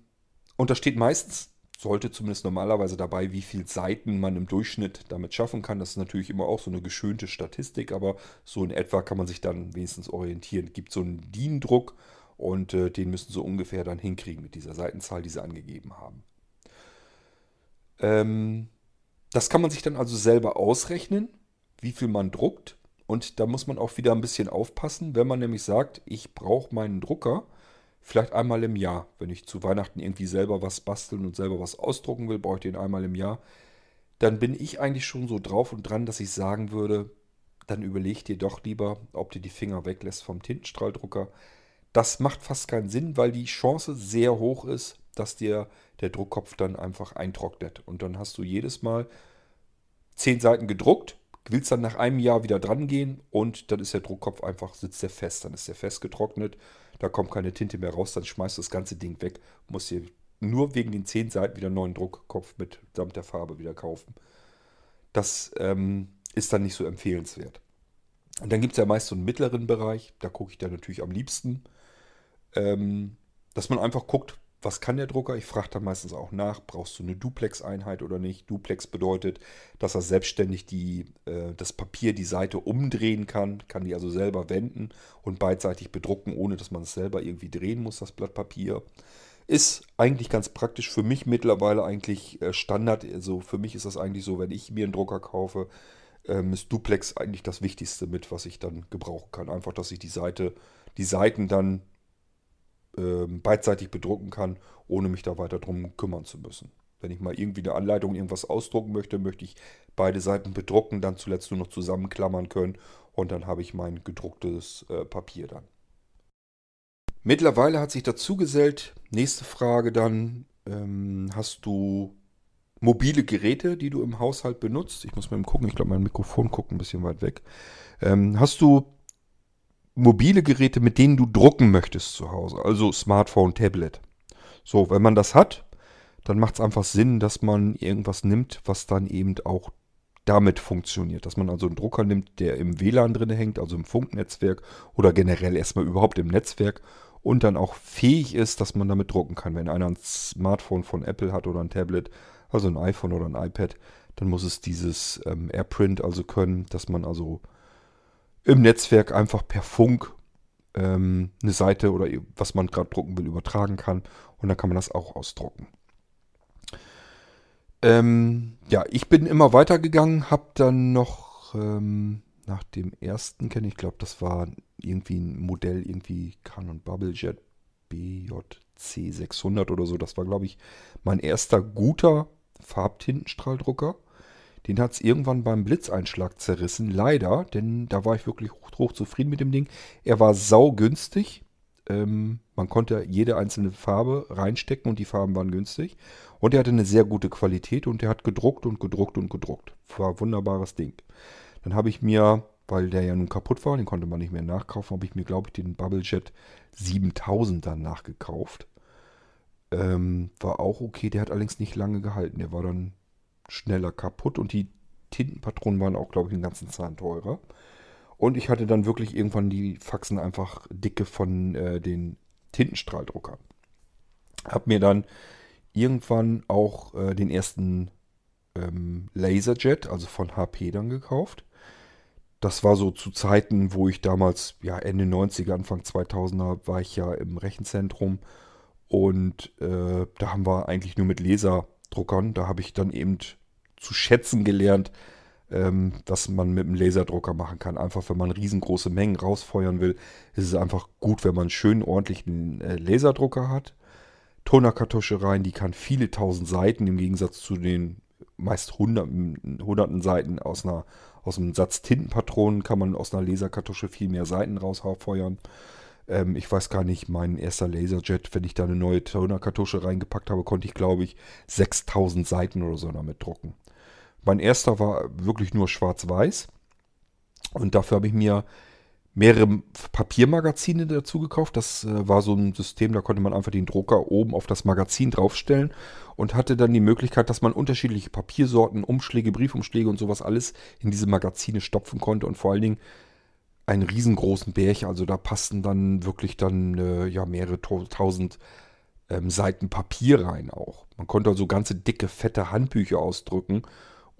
und da steht meistens sollte zumindest normalerweise dabei, wie viele Seiten man im Durchschnitt damit schaffen kann. Das ist natürlich immer auch so eine geschönte Statistik, aber so in etwa kann man sich dann wenigstens orientieren. Es gibt so einen DIN-Druck und äh, den müssen sie ungefähr dann hinkriegen mit dieser Seitenzahl, die sie angegeben haben. Ähm, das kann man sich dann also selber ausrechnen, wie viel man druckt. Und da muss man auch wieder ein bisschen aufpassen, wenn man nämlich sagt, ich brauche meinen Drucker vielleicht einmal im Jahr. Wenn ich zu Weihnachten irgendwie selber was basteln und selber was ausdrucken will, brauche ich den einmal im Jahr. Dann bin ich eigentlich schon so drauf und dran, dass ich sagen würde, dann überleg dir doch lieber, ob du die Finger weglässt vom Tintenstrahldrucker. Das macht fast keinen Sinn, weil die Chance sehr hoch ist, dass dir der Druckkopf dann einfach eintrocknet. Und dann hast du jedes Mal zehn Seiten gedruckt, willst dann nach einem Jahr wieder dran gehen und dann ist der Druckkopf einfach, sitzt der fest, dann ist der fest getrocknet da kommt keine Tinte mehr raus, dann schmeißt du das ganze Ding weg. Musst dir nur wegen den 10 Seiten wieder einen neuen Druckkopf mit samt der Farbe wieder kaufen. Das ähm, ist dann nicht so empfehlenswert. Und dann gibt es ja meist so einen mittleren Bereich, da gucke ich dann natürlich am liebsten, ähm, dass man einfach guckt, was kann der Drucker? Ich frage dann meistens auch nach, brauchst du eine Duplex-Einheit oder nicht? Duplex bedeutet, dass er selbstständig die, äh, das Papier, die Seite umdrehen kann, kann die also selber wenden und beidseitig bedrucken, ohne dass man es selber irgendwie drehen muss, das Blatt Papier. Ist eigentlich ganz praktisch für mich mittlerweile eigentlich äh, Standard. Also für mich ist das eigentlich so, wenn ich mir einen Drucker kaufe, ähm, ist Duplex eigentlich das Wichtigste mit, was ich dann gebrauchen kann. Einfach, dass ich die Seite, die Seiten dann äh, beidseitig bedrucken kann, ohne mich da weiter drum kümmern zu müssen. Wenn ich mal irgendwie eine Anleitung, irgendwas ausdrucken möchte, möchte ich beide Seiten bedrucken, dann zuletzt nur noch zusammenklammern können und dann habe ich mein gedrucktes äh, Papier dann. Mittlerweile hat sich dazu gesellt, nächste Frage dann, ähm, hast du mobile Geräte, die du im Haushalt benutzt? Ich muss mal gucken, ich glaube mein Mikrofon guckt ein bisschen weit weg. Ähm, hast du mobile Geräte, mit denen du drucken möchtest zu Hause, also Smartphone, Tablet. So, wenn man das hat, dann macht es einfach Sinn, dass man irgendwas nimmt, was dann eben auch damit funktioniert. Dass man also einen Drucker nimmt, der im WLAN drin hängt, also im Funknetzwerk oder generell erstmal überhaupt im Netzwerk und dann auch fähig ist, dass man damit drucken kann. Wenn einer ein Smartphone von Apple hat oder ein Tablet, also ein iPhone oder ein iPad, dann muss es dieses ähm, AirPrint also können, dass man also im Netzwerk einfach per Funk ähm, eine Seite oder was man gerade drucken will übertragen kann und dann kann man das auch ausdrucken. Ähm, ja, ich bin immer weitergegangen, habe dann noch ähm, nach dem ersten kenne ich glaube, das war irgendwie ein Modell irgendwie Canon Bubblejet BJC 600 oder so. Das war glaube ich mein erster guter Farbtintenstrahldrucker. Den hat es irgendwann beim Blitzeinschlag zerrissen. Leider, denn da war ich wirklich hoch, hoch zufrieden mit dem Ding. Er war saugünstig. Ähm, man konnte jede einzelne Farbe reinstecken und die Farben waren günstig. Und er hatte eine sehr gute Qualität und er hat gedruckt und gedruckt und gedruckt. War ein wunderbares Ding. Dann habe ich mir, weil der ja nun kaputt war, den konnte man nicht mehr nachkaufen, habe ich mir, glaube ich, den Bubblejet 7000 dann nachgekauft. Ähm, war auch okay, der hat allerdings nicht lange gehalten. Der war dann schneller kaputt und die Tintenpatronen waren auch, glaube ich, den ganzen Zahn teurer. Und ich hatte dann wirklich irgendwann die Faxen einfach dicke von äh, den Tintenstrahldruckern. Hab mir dann irgendwann auch äh, den ersten ähm, Laserjet, also von HP dann gekauft. Das war so zu Zeiten, wo ich damals, ja Ende 90er, Anfang 2000er, war ich ja im Rechenzentrum. Und äh, da haben wir eigentlich nur mit Laserdruckern, da habe ich dann eben zu schätzen gelernt, ähm, was man mit einem Laserdrucker machen kann. Einfach, wenn man riesengroße Mengen rausfeuern will, ist es einfach gut, wenn man einen schönen, ordentlichen äh, Laserdrucker hat. Tonerkartusche rein, die kann viele tausend Seiten im Gegensatz zu den meist hunderten, hunderten Seiten aus, einer, aus einem Satz Tintenpatronen kann man aus einer Laserkartusche viel mehr Seiten rausfeuern. Ähm, ich weiß gar nicht, mein erster Laserjet, wenn ich da eine neue Toner-Kartusche reingepackt habe, konnte ich, glaube ich, 6000 Seiten oder so damit drucken. Mein erster war wirklich nur schwarz-weiß. Und dafür habe ich mir mehrere Papiermagazine dazu gekauft. Das äh, war so ein System, da konnte man einfach den Drucker oben auf das Magazin draufstellen und hatte dann die Möglichkeit, dass man unterschiedliche Papiersorten, Umschläge, Briefumschläge und sowas alles in diese Magazine stopfen konnte und vor allen Dingen einen riesengroßen Berg. Also da passten dann wirklich dann äh, ja mehrere tausend ähm, Seiten Papier rein auch. Man konnte also ganze dicke, fette Handbücher ausdrücken,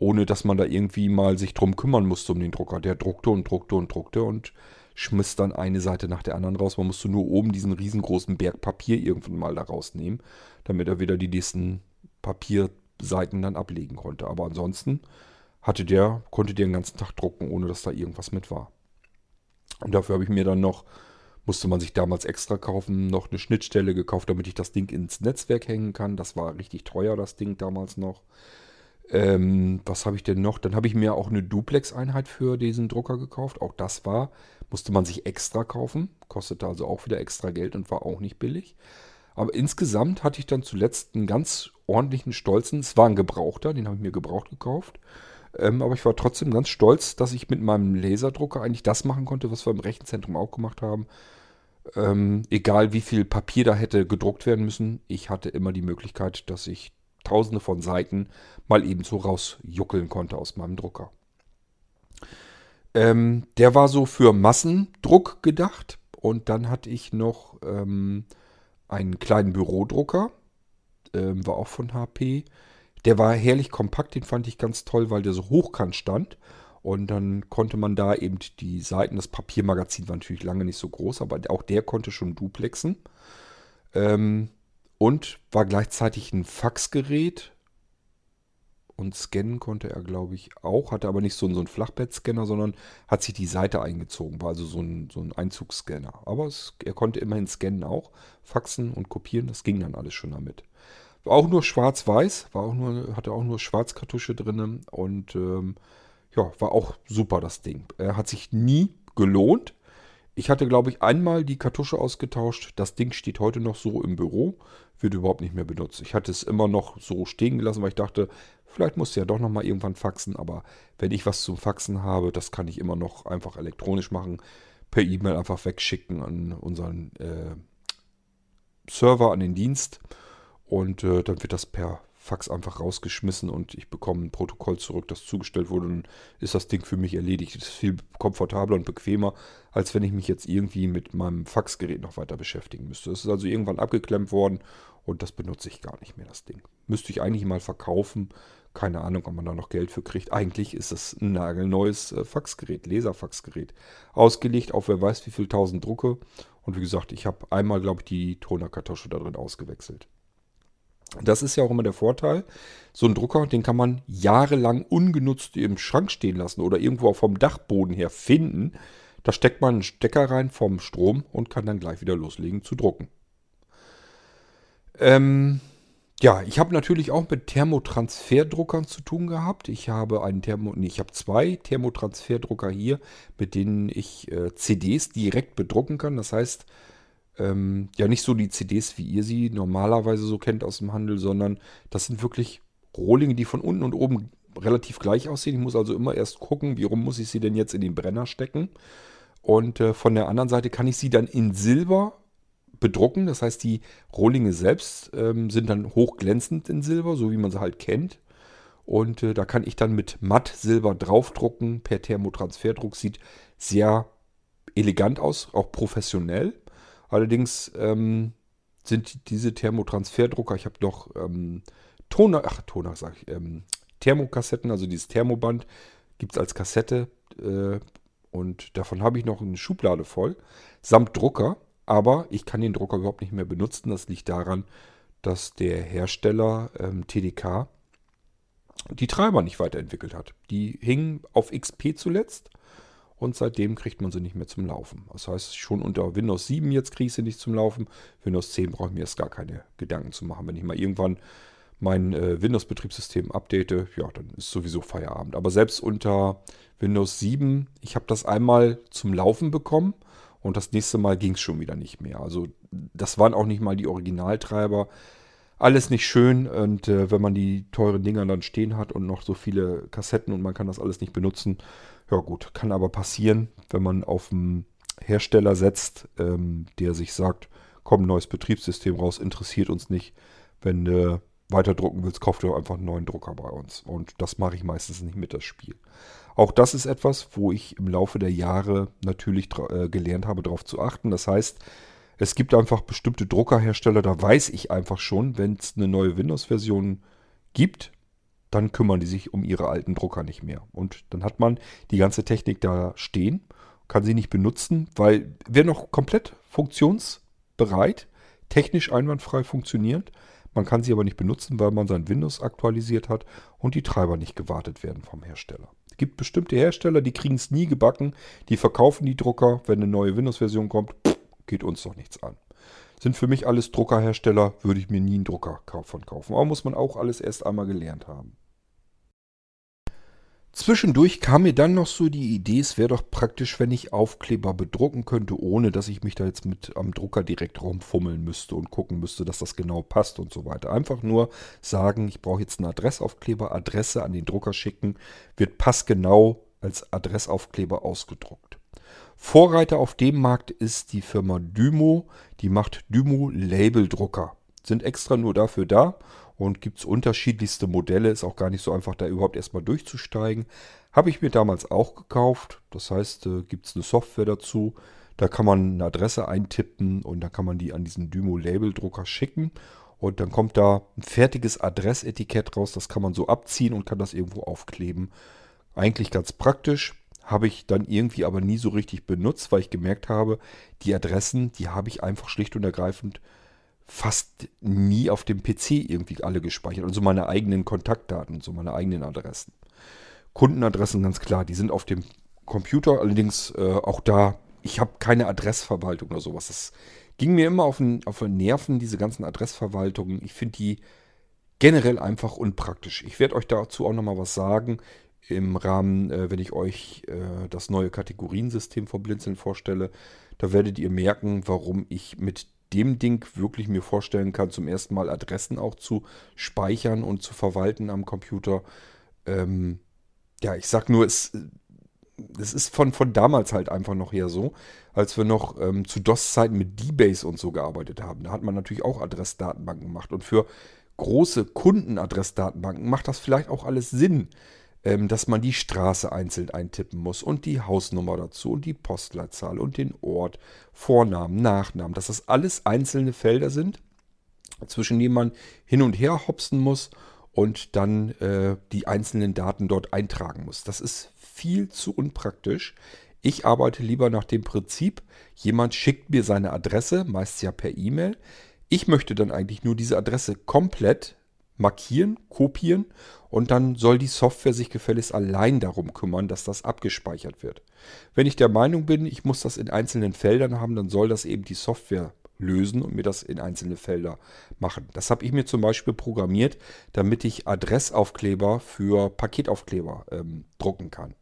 ohne dass man da irgendwie mal sich drum kümmern musste um den Drucker. Der druckte und druckte und druckte und schmiss dann eine Seite nach der anderen raus. Man musste nur oben diesen riesengroßen Berg Papier irgendwann mal da rausnehmen, damit er wieder die nächsten Papierseiten dann ablegen konnte. Aber ansonsten hatte der, konnte der den ganzen Tag drucken, ohne dass da irgendwas mit war. Und dafür habe ich mir dann noch, musste man sich damals extra kaufen, noch eine Schnittstelle gekauft, damit ich das Ding ins Netzwerk hängen kann. Das war richtig teuer, das Ding damals noch. Ähm, was habe ich denn noch? Dann habe ich mir auch eine Duplex-Einheit für diesen Drucker gekauft. Auch das war, musste man sich extra kaufen. Kostete also auch wieder extra Geld und war auch nicht billig. Aber insgesamt hatte ich dann zuletzt einen ganz ordentlichen Stolzen. Es war ein Gebrauchter, den habe ich mir gebraucht gekauft. Ähm, aber ich war trotzdem ganz stolz, dass ich mit meinem Laserdrucker eigentlich das machen konnte, was wir im Rechenzentrum auch gemacht haben. Ähm, egal wie viel Papier da hätte gedruckt werden müssen, ich hatte immer die Möglichkeit, dass ich tausende von Seiten mal eben so rausjuckeln konnte aus meinem Drucker. Ähm, der war so für Massendruck gedacht. Und dann hatte ich noch ähm, einen kleinen Bürodrucker, ähm, war auch von HP. Der war herrlich kompakt, den fand ich ganz toll, weil der so hochkant stand. Und dann konnte man da eben die Seiten, das Papiermagazin war natürlich lange nicht so groß, aber auch der konnte schon duplexen. Ähm, und war gleichzeitig ein Faxgerät. Und scannen konnte er, glaube ich, auch. Hatte aber nicht so, so einen Flachbettscanner, sondern hat sich die Seite eingezogen. War also so ein, so ein Einzugsscanner. Aber es, er konnte immerhin scannen auch. Faxen und kopieren, das ging dann alles schon damit. War auch nur schwarz-weiß, war auch nur, hatte auch nur Schwarzkartusche drin und ähm, ja, war auch super das Ding. Er hat sich nie gelohnt. Ich hatte, glaube ich, einmal die Kartusche ausgetauscht. Das Ding steht heute noch so im Büro, wird überhaupt nicht mehr benutzt. Ich hatte es immer noch so stehen gelassen, weil ich dachte, vielleicht muss ja doch noch mal irgendwann faxen. Aber wenn ich was zum Faxen habe, das kann ich immer noch einfach elektronisch machen. Per E-Mail einfach wegschicken an unseren äh, Server, an den Dienst. Und äh, dann wird das per Fax einfach rausgeschmissen und ich bekomme ein Protokoll zurück, das zugestellt wurde. Dann ist das Ding für mich erledigt. Das ist viel komfortabler und bequemer, als wenn ich mich jetzt irgendwie mit meinem Faxgerät noch weiter beschäftigen müsste. Es ist also irgendwann abgeklemmt worden und das benutze ich gar nicht mehr, das Ding. Müsste ich eigentlich mal verkaufen. Keine Ahnung, ob man da noch Geld für kriegt. Eigentlich ist das ein nagelneues äh, Faxgerät, Laserfaxgerät. Ausgelegt auf wer weiß wie viel tausend Drucke. Und wie gesagt, ich habe einmal, glaube ich, die Tonerkartusche da drin ausgewechselt. Das ist ja auch immer der Vorteil. So ein Drucker, den kann man jahrelang ungenutzt im Schrank stehen lassen oder irgendwo vom Dachboden her finden. Da steckt man einen Stecker rein vom Strom und kann dann gleich wieder loslegen zu drucken. Ähm, ja, ich habe natürlich auch mit Thermotransferdruckern zu tun gehabt. Ich habe einen Thermo, nee, ich habe zwei Thermotransferdrucker hier, mit denen ich äh, CDs direkt bedrucken kann. Das heißt, ähm, ja nicht so die CDs, wie ihr sie normalerweise so kennt aus dem Handel, sondern das sind wirklich Rohlinge, die von unten und oben relativ gleich aussehen. Ich muss also immer erst gucken, wie rum muss ich sie denn jetzt in den Brenner stecken. Und äh, von der anderen Seite kann ich sie dann in Silber bedrucken. Das heißt, die Rohlinge selbst ähm, sind dann hochglänzend in Silber, so wie man sie halt kennt. Und äh, da kann ich dann mit Matt-Silber draufdrucken per Thermotransferdruck. Sieht sehr elegant aus, auch professionell. Allerdings ähm, sind diese Thermotransferdrucker, ich habe noch ähm, Toner, ach Toner sage ich, ähm, Thermokassetten, also dieses Thermoband gibt es als Kassette äh, und davon habe ich noch eine Schublade voll, samt Drucker, aber ich kann den Drucker überhaupt nicht mehr benutzen. Das liegt daran, dass der Hersteller ähm, TDK die Treiber nicht weiterentwickelt hat. Die hingen auf XP zuletzt und seitdem kriegt man sie nicht mehr zum Laufen. Das heißt, schon unter Windows 7 jetzt kriege ich sie nicht zum Laufen. Windows 10 brauche ich mir erst gar keine Gedanken zu machen. Wenn ich mal irgendwann mein äh, Windows-Betriebssystem update, ja, dann ist sowieso Feierabend. Aber selbst unter Windows 7, ich habe das einmal zum Laufen bekommen und das nächste Mal ging es schon wieder nicht mehr. Also das waren auch nicht mal die Originaltreiber. Alles nicht schön und äh, wenn man die teuren Dinger dann stehen hat und noch so viele Kassetten und man kann das alles nicht benutzen, ja gut, kann aber passieren, wenn man auf einen Hersteller setzt, ähm, der sich sagt, komm, neues Betriebssystem raus, interessiert uns nicht. Wenn du weiter drucken willst, kauf dir einfach einen neuen Drucker bei uns. Und das mache ich meistens nicht mit das Spiel. Auch das ist etwas, wo ich im Laufe der Jahre natürlich äh, gelernt habe, darauf zu achten. Das heißt, es gibt einfach bestimmte Druckerhersteller, da weiß ich einfach schon, wenn es eine neue Windows-Version gibt, dann kümmern die sich um ihre alten Drucker nicht mehr. Und dann hat man die ganze Technik da stehen, kann sie nicht benutzen, weil wäre noch komplett funktionsbereit, technisch einwandfrei funktioniert. Man kann sie aber nicht benutzen, weil man sein Windows aktualisiert hat und die Treiber nicht gewartet werden vom Hersteller. Es gibt bestimmte Hersteller, die kriegen es nie gebacken, die verkaufen die Drucker, wenn eine neue Windows-Version kommt, geht uns doch nichts an. Sind für mich alles Druckerhersteller, würde ich mir nie einen Drucker von kaufen. Aber muss man auch alles erst einmal gelernt haben. Zwischendurch kam mir dann noch so die Idee, es wäre doch praktisch, wenn ich Aufkleber bedrucken könnte, ohne dass ich mich da jetzt mit am Drucker direkt rumfummeln müsste und gucken müsste, dass das genau passt und so weiter. Einfach nur sagen, ich brauche jetzt einen Adressaufkleber, Adresse an den Drucker schicken, wird passgenau als Adressaufkleber ausgedruckt. Vorreiter auf dem Markt ist die Firma Dymo, die macht Dymo Labeldrucker. Sind extra nur dafür da und gibt es unterschiedlichste Modelle. Ist auch gar nicht so einfach, da überhaupt erstmal durchzusteigen. Habe ich mir damals auch gekauft. Das heißt, äh, gibt es eine Software dazu. Da kann man eine Adresse eintippen und dann kann man die an diesen Dymo-Label-Drucker schicken. Und dann kommt da ein fertiges Adressetikett raus. Das kann man so abziehen und kann das irgendwo aufkleben. Eigentlich ganz praktisch. Habe ich dann irgendwie aber nie so richtig benutzt, weil ich gemerkt habe, die Adressen, die habe ich einfach schlicht und ergreifend fast nie auf dem PC irgendwie alle gespeichert. Also meine eigenen Kontaktdaten, so meine eigenen Adressen. Kundenadressen ganz klar, die sind auf dem Computer, allerdings äh, auch da, ich habe keine Adressverwaltung oder sowas. Das ging mir immer auf den, auf den Nerven, diese ganzen Adressverwaltungen. Ich finde die generell einfach unpraktisch. Ich werde euch dazu auch nochmal was sagen im Rahmen, äh, wenn ich euch äh, das neue Kategoriensystem von Blinzeln vorstelle. Da werdet ihr merken, warum ich mit dem Ding wirklich mir vorstellen kann, zum ersten Mal Adressen auch zu speichern und zu verwalten am Computer. Ähm, ja, ich sag nur, es, es ist von, von damals halt einfach noch her so, als wir noch ähm, zu DOS-Zeiten mit D-Base und so gearbeitet haben. Da hat man natürlich auch Adressdatenbanken gemacht. Und für große Kundenadressdatenbanken macht das vielleicht auch alles Sinn, ähm, dass man die Straße einzeln eintippen muss und die Hausnummer dazu und die Postleitzahl und den Ort, Vornamen, Nachnamen, dass das alles einzelne Felder sind, zwischen denen man hin und her hopsen muss und dann äh, die einzelnen Daten dort eintragen muss. Das ist viel zu unpraktisch. Ich arbeite lieber nach dem Prinzip, jemand schickt mir seine Adresse, meist ja per E-Mail. Ich möchte dann eigentlich nur diese Adresse komplett markieren, kopieren und dann soll die Software sich gefälligst allein darum kümmern, dass das abgespeichert wird. Wenn ich der Meinung bin, ich muss das in einzelnen Feldern haben, dann soll das eben die Software lösen und mir das in einzelne Felder machen. Das habe ich mir zum Beispiel programmiert, damit ich Adressaufkleber für Paketaufkleber ähm, drucken kann.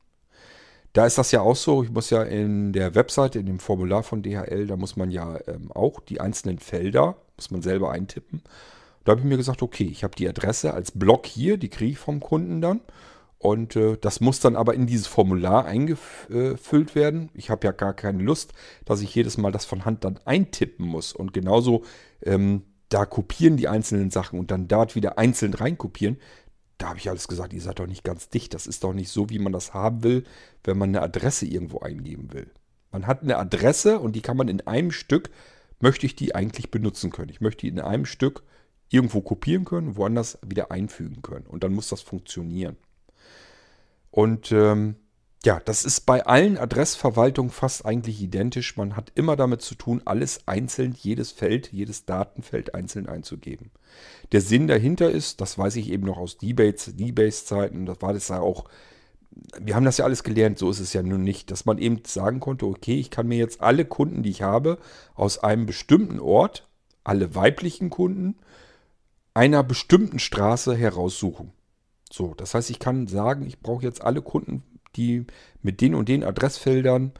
Da ist das ja auch so, ich muss ja in der Webseite, in dem Formular von DHL, da muss man ja ähm, auch die einzelnen Felder, muss man selber eintippen. Da habe ich mir gesagt, okay, ich habe die Adresse als Block hier, die kriege ich vom Kunden dann. Und äh, das muss dann aber in dieses Formular eingefüllt werden. Ich habe ja gar keine Lust, dass ich jedes Mal das von Hand dann eintippen muss. Und genauso ähm, da kopieren die einzelnen Sachen und dann dort wieder einzeln reinkopieren. Da habe ich alles gesagt, ihr seid doch nicht ganz dicht. Das ist doch nicht so, wie man das haben will, wenn man eine Adresse irgendwo eingeben will. Man hat eine Adresse und die kann man in einem Stück, möchte ich die eigentlich benutzen können. Ich möchte die in einem Stück irgendwo kopieren können, woanders wieder einfügen können. Und dann muss das funktionieren. Und ähm, ja, das ist bei allen Adressverwaltungen fast eigentlich identisch. Man hat immer damit zu tun, alles einzeln, jedes Feld, jedes Datenfeld einzeln einzugeben. Der Sinn dahinter ist, das weiß ich eben noch aus D-Base-Zeiten, das war das ja auch, wir haben das ja alles gelernt, so ist es ja nun nicht, dass man eben sagen konnte, okay, ich kann mir jetzt alle Kunden, die ich habe, aus einem bestimmten Ort, alle weiblichen Kunden, einer bestimmten Straße heraussuchen. So, das heißt, ich kann sagen, ich brauche jetzt alle Kunden, die mit den und den Adressfeldern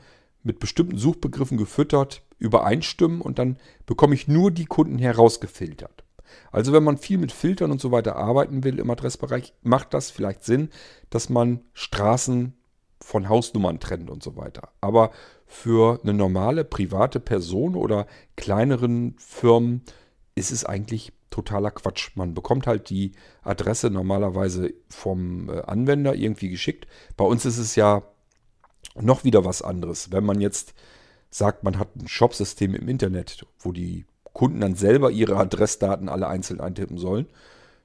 mit bestimmten Suchbegriffen gefüttert übereinstimmen und dann bekomme ich nur die Kunden herausgefiltert. Also wenn man viel mit Filtern und so weiter arbeiten will im Adressbereich, macht das vielleicht Sinn, dass man Straßen von Hausnummern trennt und so weiter. Aber für eine normale private Person oder kleineren Firmen ist es eigentlich totaler Quatsch. Man bekommt halt die Adresse normalerweise vom äh, Anwender irgendwie geschickt. Bei uns ist es ja noch wieder was anderes. Wenn man jetzt sagt, man hat ein Shopsystem im Internet, wo die Kunden dann selber ihre Adressdaten alle einzeln eintippen sollen.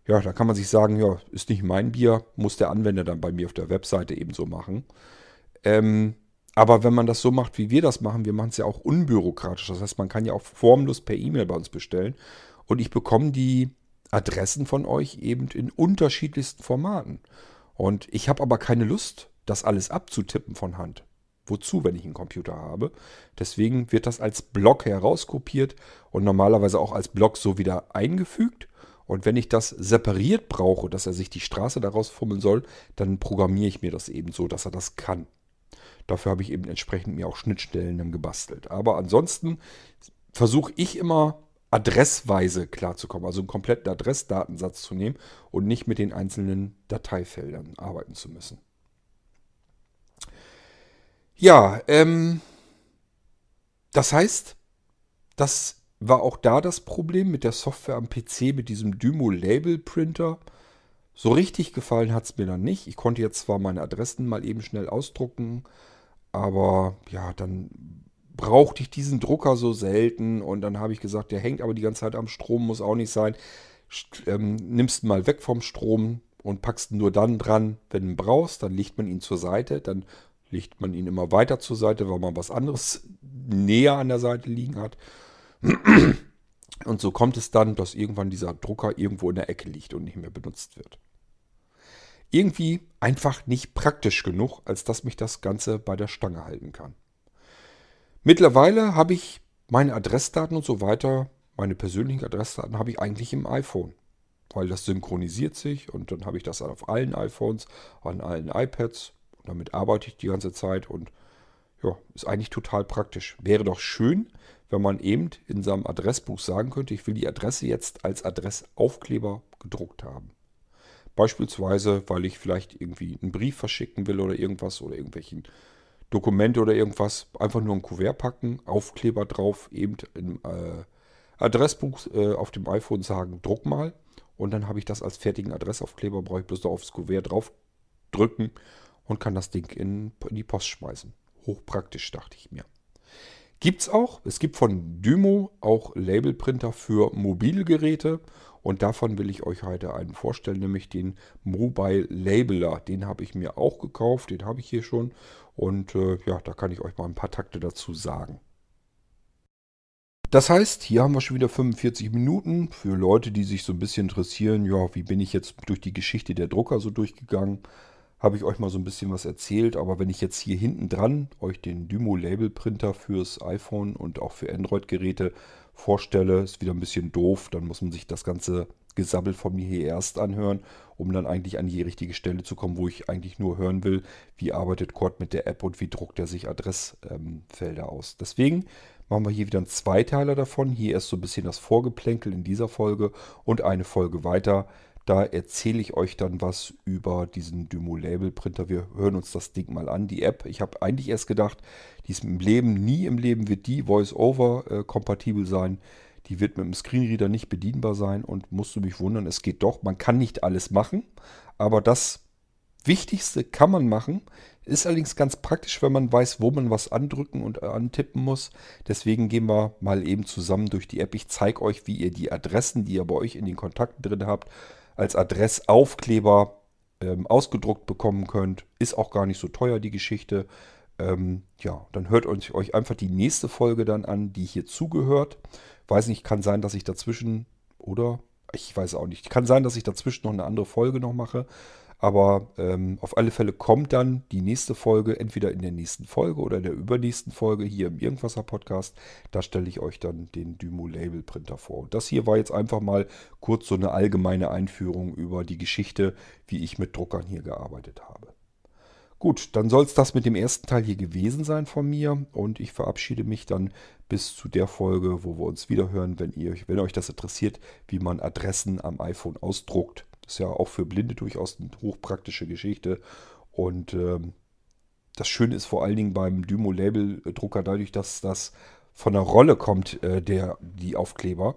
Ja, da kann man sich sagen, ja, ist nicht mein Bier, muss der Anwender dann bei mir auf der Webseite ebenso machen. Ähm, aber wenn man das so macht, wie wir das machen, wir machen es ja auch unbürokratisch. Das heißt, man kann ja auch formlos per E-Mail bei uns bestellen. Und ich bekomme die Adressen von euch eben in unterschiedlichsten Formaten. Und ich habe aber keine Lust, das alles abzutippen von Hand. Wozu, wenn ich einen Computer habe? Deswegen wird das als Block herauskopiert und normalerweise auch als Block so wieder eingefügt. Und wenn ich das separiert brauche, dass er sich die Straße daraus fummeln soll, dann programmiere ich mir das eben so, dass er das kann. Dafür habe ich eben entsprechend mir auch Schnittstellen dann gebastelt. Aber ansonsten versuche ich immer adressweise klarzukommen, also einen kompletten Adressdatensatz zu nehmen und nicht mit den einzelnen Dateifeldern arbeiten zu müssen. Ja, ähm, das heißt, das war auch da das Problem mit der Software am PC, mit diesem Dymo Label Printer. So richtig gefallen hat es mir dann nicht. Ich konnte jetzt zwar meine Adressen mal eben schnell ausdrucken, aber ja, dann brauchte ich diesen Drucker so selten und dann habe ich gesagt, der hängt aber die ganze Zeit am Strom, muss auch nicht sein. Ähm, nimmst ihn mal weg vom Strom und packst ihn nur dann dran, wenn du ihn brauchst. Dann legt man ihn zur Seite, dann legt man ihn immer weiter zur Seite, weil man was anderes näher an der Seite liegen hat. Und so kommt es dann, dass irgendwann dieser Drucker irgendwo in der Ecke liegt und nicht mehr benutzt wird. Irgendwie einfach nicht praktisch genug, als dass mich das Ganze bei der Stange halten kann. Mittlerweile habe ich meine Adressdaten und so weiter, meine persönlichen Adressdaten habe ich eigentlich im iPhone, weil das synchronisiert sich und dann habe ich das auf allen iPhones, an allen iPads damit arbeite ich die ganze Zeit und ja, ist eigentlich total praktisch. Wäre doch schön, wenn man eben in seinem Adressbuch sagen könnte, ich will die Adresse jetzt als Adressaufkleber gedruckt haben. Beispielsweise, weil ich vielleicht irgendwie einen Brief verschicken will oder irgendwas oder irgendwelchen Dokumente oder irgendwas. Einfach nur ein Kuvert packen, Aufkleber drauf, eben im äh, Adressbuch äh, auf dem iPhone sagen, druck mal. Und dann habe ich das als fertigen Adressaufkleber, brauche ich bloß noch aufs Kuvert drauf drücken und kann das Ding in, in die Post schmeißen. Hochpraktisch, dachte ich mir. Gibt's auch. Es gibt von Dymo auch Labelprinter für Mobilgeräte und davon will ich euch heute einen vorstellen, nämlich den Mobile Labeler. Den habe ich mir auch gekauft, den habe ich hier schon und äh, ja, da kann ich euch mal ein paar Takte dazu sagen. Das heißt, hier haben wir schon wieder 45 Minuten für Leute, die sich so ein bisschen interessieren, ja, wie bin ich jetzt durch die Geschichte der Drucker so durchgegangen habe ich euch mal so ein bisschen was erzählt. Aber wenn ich jetzt hier hinten dran euch den Dymo Label Printer fürs iPhone und auch für Android-Geräte vorstelle, ist wieder ein bisschen doof. Dann muss man sich das ganze Gesabbel von mir hier erst anhören, um dann eigentlich an die richtige Stelle zu kommen, wo ich eigentlich nur hören will, wie arbeitet Cord mit der App und wie druckt er sich Adressfelder ähm, aus. Deswegen machen wir hier wieder einen Zweiteiler davon. Hier erst so ein bisschen das Vorgeplänkel in dieser Folge und eine Folge weiter da erzähle ich euch dann was über diesen Dymo Label Printer. Wir hören uns das Ding mal an, die App. Ich habe eigentlich erst gedacht, die ist im Leben, nie im Leben wird die Voice-Over äh, kompatibel sein. Die wird mit dem Screenreader nicht bedienbar sein und musst du mich wundern, es geht doch. Man kann nicht alles machen, aber das Wichtigste kann man machen. Ist allerdings ganz praktisch, wenn man weiß, wo man was andrücken und äh, antippen muss. Deswegen gehen wir mal eben zusammen durch die App. Ich zeige euch, wie ihr die Adressen, die ihr bei euch in den Kontakten drin habt, als Adressaufkleber ähm, ausgedruckt bekommen könnt. Ist auch gar nicht so teuer, die Geschichte. Ähm, ja, dann hört euch, euch einfach die nächste Folge dann an, die hier zugehört. Weiß nicht, kann sein, dass ich dazwischen, oder? Ich weiß auch nicht. Kann sein, dass ich dazwischen noch eine andere Folge noch mache. Aber ähm, auf alle Fälle kommt dann die nächste Folge, entweder in der nächsten Folge oder in der übernächsten Folge hier im Irgendwasser Podcast. Da stelle ich euch dann den Dymo Label Printer vor. Und das hier war jetzt einfach mal kurz so eine allgemeine Einführung über die Geschichte, wie ich mit Druckern hier gearbeitet habe. Gut, dann soll es das mit dem ersten Teil hier gewesen sein von mir und ich verabschiede mich dann bis zu der Folge, wo wir uns wiederhören, wenn ihr wenn euch das interessiert, wie man Adressen am iPhone ausdruckt. Ist ja auch für Blinde durchaus eine hochpraktische Geschichte und ähm, das Schöne ist vor allen Dingen beim Dymo Label Drucker dadurch, dass das von der Rolle kommt, äh, der die Aufkleber,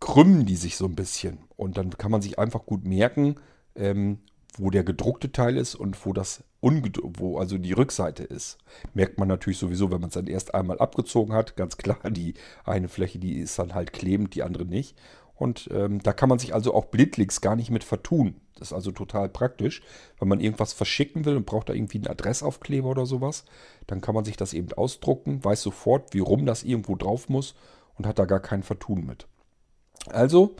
krümmen die sich so ein bisschen und dann kann man sich einfach gut merken, ähm, wo der gedruckte Teil ist und wo das wo also die Rückseite ist. Merkt man natürlich sowieso, wenn man es dann erst einmal abgezogen hat. Ganz klar, die eine Fläche, die ist dann halt klebend, die andere nicht. Und ähm, da kann man sich also auch blindlings gar nicht mit vertun. Das ist also total praktisch. Wenn man irgendwas verschicken will und braucht da irgendwie einen Adressaufkleber oder sowas, dann kann man sich das eben ausdrucken, weiß sofort, wie rum das irgendwo drauf muss und hat da gar kein Vertun mit. Also,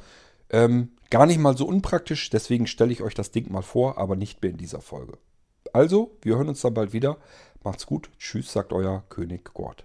ähm, Gar nicht mal so unpraktisch, deswegen stelle ich euch das Ding mal vor, aber nicht mehr in dieser Folge. Also, wir hören uns dann bald wieder. Macht's gut. Tschüss, sagt euer König Gord.